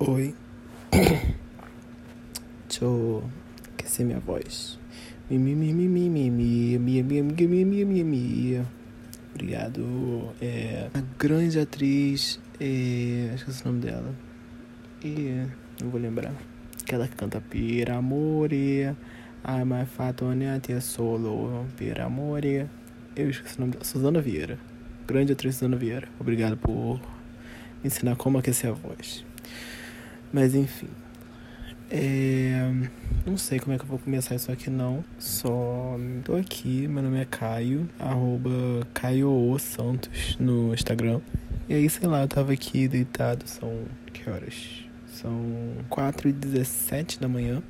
Oi. Deixa eu aquecer minha voz. Obrigado. É, a grande atriz. É, esqueci o nome dela. E não vou lembrar. Aquela que canta Per Amore. Ai, mais fatone te solo. Per Amore. Eu esqueci o nome dela. Suzana Vieira. Grande atriz Suzana Vieira. Obrigado por me ensinar como aquecer a voz. Mas enfim. É... Não sei como é que eu vou começar isso aqui não. Só tô aqui, meu nome é Caio, arroba Caio Santos no Instagram. E aí, sei lá, eu tava aqui deitado, são que horas? São 4 e 17 da manhã.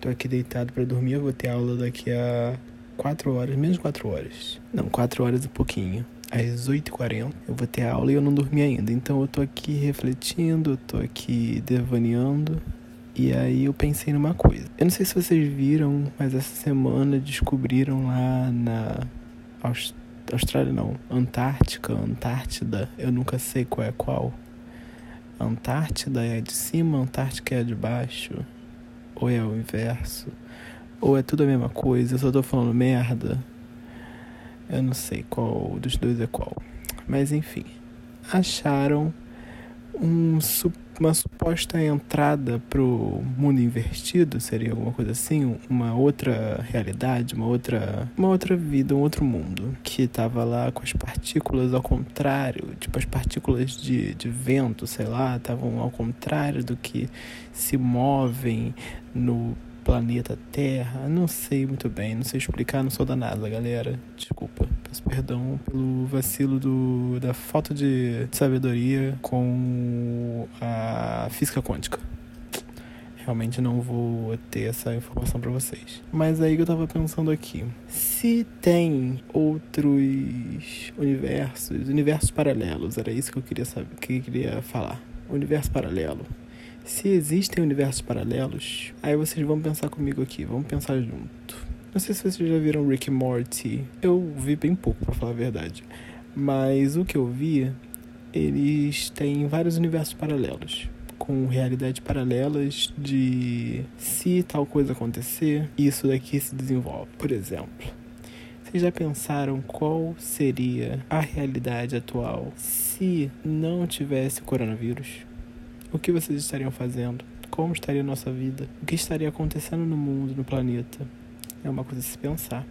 Tô aqui deitado para dormir, eu vou ter aula daqui a 4 horas, menos 4 horas. Não, 4 horas e pouquinho às 8h40 eu vou ter aula e eu não dormi ainda. Então eu tô aqui refletindo, eu tô aqui devaneando. E aí eu pensei numa coisa. Eu não sei se vocês viram, mas essa semana descobriram lá na Aust Austrália não, Antártica, Antártida, eu nunca sei qual é qual. Antártida é de cima, Antártica é de baixo. Ou é o inverso. Ou é tudo a mesma coisa, eu só tô falando merda. Eu não sei qual dos dois é qual. Mas enfim. Acharam um, uma suposta entrada pro mundo invertido, seria alguma coisa assim, uma outra realidade, uma outra, uma outra vida, um outro mundo, que tava lá com as partículas ao contrário, tipo as partículas de, de vento, sei lá, estavam ao contrário do que se movem no planeta Terra. Não sei muito bem, não sei explicar, não sou da NASA, galera. Desculpa, peço perdão pelo vacilo do, da falta de sabedoria com a física quântica. Realmente não vou ter essa informação para vocês. Mas aí que eu tava pensando aqui. Se tem outros universos, universos paralelos, era isso que eu queria saber, que eu queria falar. Universo paralelo se existem universos paralelos, aí vocês vão pensar comigo aqui, vamos pensar junto. Não sei se vocês já viram Rick e Morty. Eu vi bem pouco, para falar a verdade. Mas o que eu vi, eles têm vários universos paralelos. Com realidades paralelas de se tal coisa acontecer, isso daqui se desenvolve. Por exemplo, vocês já pensaram qual seria a realidade atual se não tivesse coronavírus? O que vocês estariam fazendo? Como estaria a nossa vida? O que estaria acontecendo no mundo, no planeta? É uma coisa a se pensar.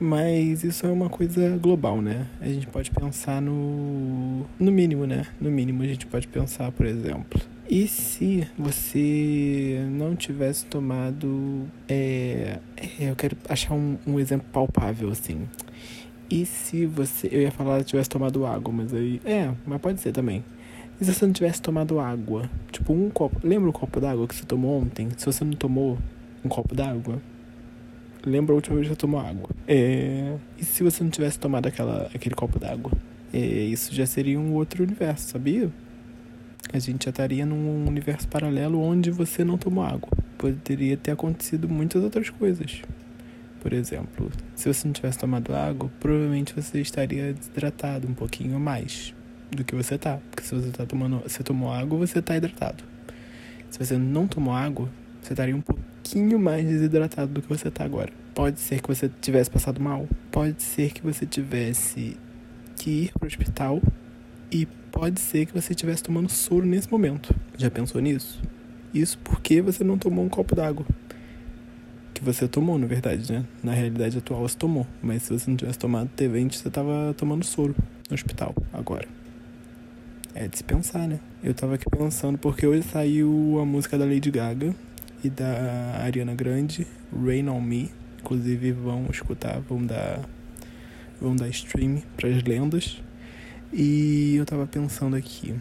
Mas isso é uma coisa global, né? A gente pode pensar no. No mínimo, né? No mínimo, a gente pode pensar, por exemplo. E se você não tivesse tomado. É, é eu quero achar um, um exemplo palpável, assim. E se você. Eu ia falar se tivesse tomado água, mas aí. É, mas pode ser também. E se você não tivesse tomado água? Tipo, um copo. Lembra o copo d'água que você tomou ontem? Se você não tomou um copo d'água, lembra a última vez que você tomou água. É... E se você não tivesse tomado aquela, aquele copo d'água? É... Isso já seria um outro universo, sabia? A gente já estaria num universo paralelo onde você não tomou água. Poderia ter acontecido muitas outras coisas. Por exemplo, se você não tivesse tomado água, provavelmente você estaria desidratado um pouquinho mais do que você tá. Porque se você tá tomando, você tomou água, você tá hidratado. Se você não tomou água, você estaria um pouquinho mais desidratado do que você tá agora. Pode ser que você tivesse passado mal, pode ser que você tivesse que ir pro hospital e pode ser que você estivesse tomando soro nesse momento. Já pensou nisso? Isso porque você não tomou um copo d'água. Que você tomou, na verdade, né? Na realidade atual você tomou. Mas se você não tivesse tomado T20, você tava tomando soro no hospital agora é dispensar, né? Eu tava aqui pensando porque hoje saiu a música da Lady Gaga e da Ariana Grande, Rain on Me. Inclusive vão escutar, vão dar vão dar stream para as lendas. E eu tava pensando aqui,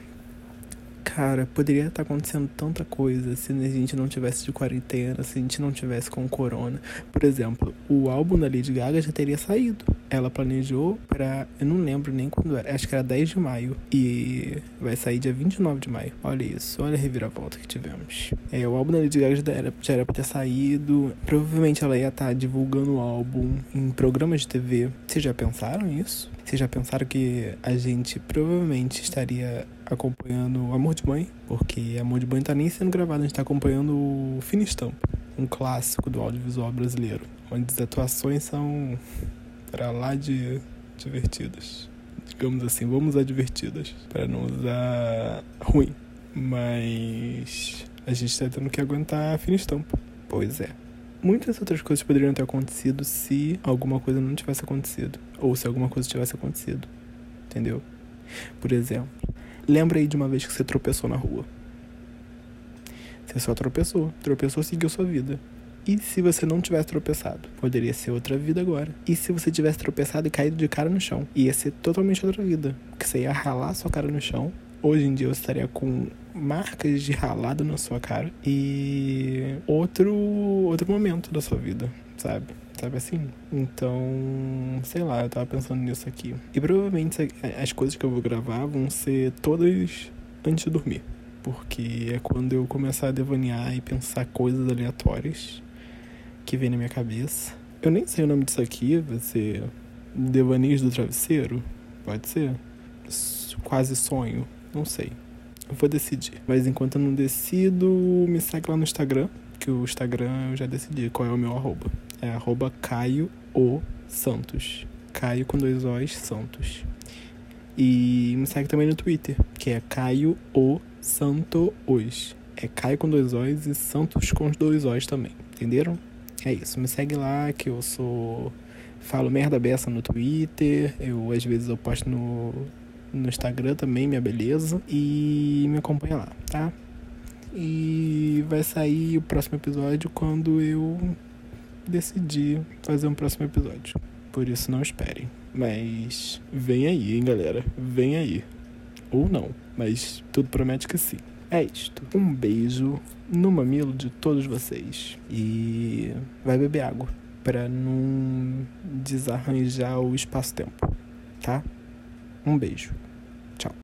cara, poderia estar acontecendo tanta coisa se a gente não tivesse de quarentena, se a gente não tivesse com corona. Por exemplo, o álbum da Lady Gaga já teria saído. Ela planejou para, eu não lembro nem quando era, acho que era 10 de maio e vai sair dia 29 de maio. Olha isso, olha a reviravolta que tivemos. É, o álbum da Lady Gaga já era, já era pra ter saído. Provavelmente ela ia estar divulgando o álbum em programas de TV. Vocês já pensaram isso? Vocês já pensaram que a gente provavelmente estaria acompanhando Amor de Mãe, porque Amor de Mãe tá nem sendo gravado, a gente tá acompanhando o Estampa, um clássico do audiovisual brasileiro, onde as atuações são para lá de divertidas. Digamos assim, vamos usar divertidas, para não usar ruim. Mas a gente tá tendo que aguentar a fina estampa. Pois é. Muitas outras coisas poderiam ter acontecido se alguma coisa não tivesse acontecido. Ou se alguma coisa tivesse acontecido. Entendeu? Por exemplo, lembra aí de uma vez que você tropeçou na rua. Você só tropeçou. Tropeçou, seguiu sua vida. E se você não tivesse tropeçado? Poderia ser outra vida agora. E se você tivesse tropeçado e caído de cara no chão? Ia ser totalmente outra vida. Porque você ia ralar sua cara no chão. Hoje em dia eu estaria com marcas de ralado na sua cara. E outro, outro momento da sua vida, sabe? Sabe assim? Então, sei lá, eu tava pensando nisso aqui. E provavelmente as coisas que eu vou gravar vão ser todas antes de dormir. Porque é quando eu começar a devanear e pensar coisas aleatórias que vem na minha cabeça. Eu nem sei o nome disso aqui, vai ser Devaneios do Travesseiro? Pode ser? Quase sonho, não sei. Eu vou decidir. Mas enquanto eu não decido, me segue lá no Instagram, que o Instagram eu já decidi qual é o meu arroba. É arroba Caio O Santos. Caio com dois O's Santos. E me segue também no Twitter, que é Caio O Santos. É Caio com dois O's e Santos com dois O's também. Entenderam? É isso, me segue lá que eu sou. Falo merda beça no Twitter, eu às vezes eu posto no, no Instagram também, minha beleza. E me acompanha lá, tá? E vai sair o próximo episódio quando eu decidir fazer um próximo episódio. Por isso não esperem. Mas vem aí, hein, galera? Vem aí. Ou não, mas tudo promete que sim. É isto. Um beijo no mamilo de todos vocês. E vai beber água para não desarranjar o espaço-tempo, tá? Um beijo.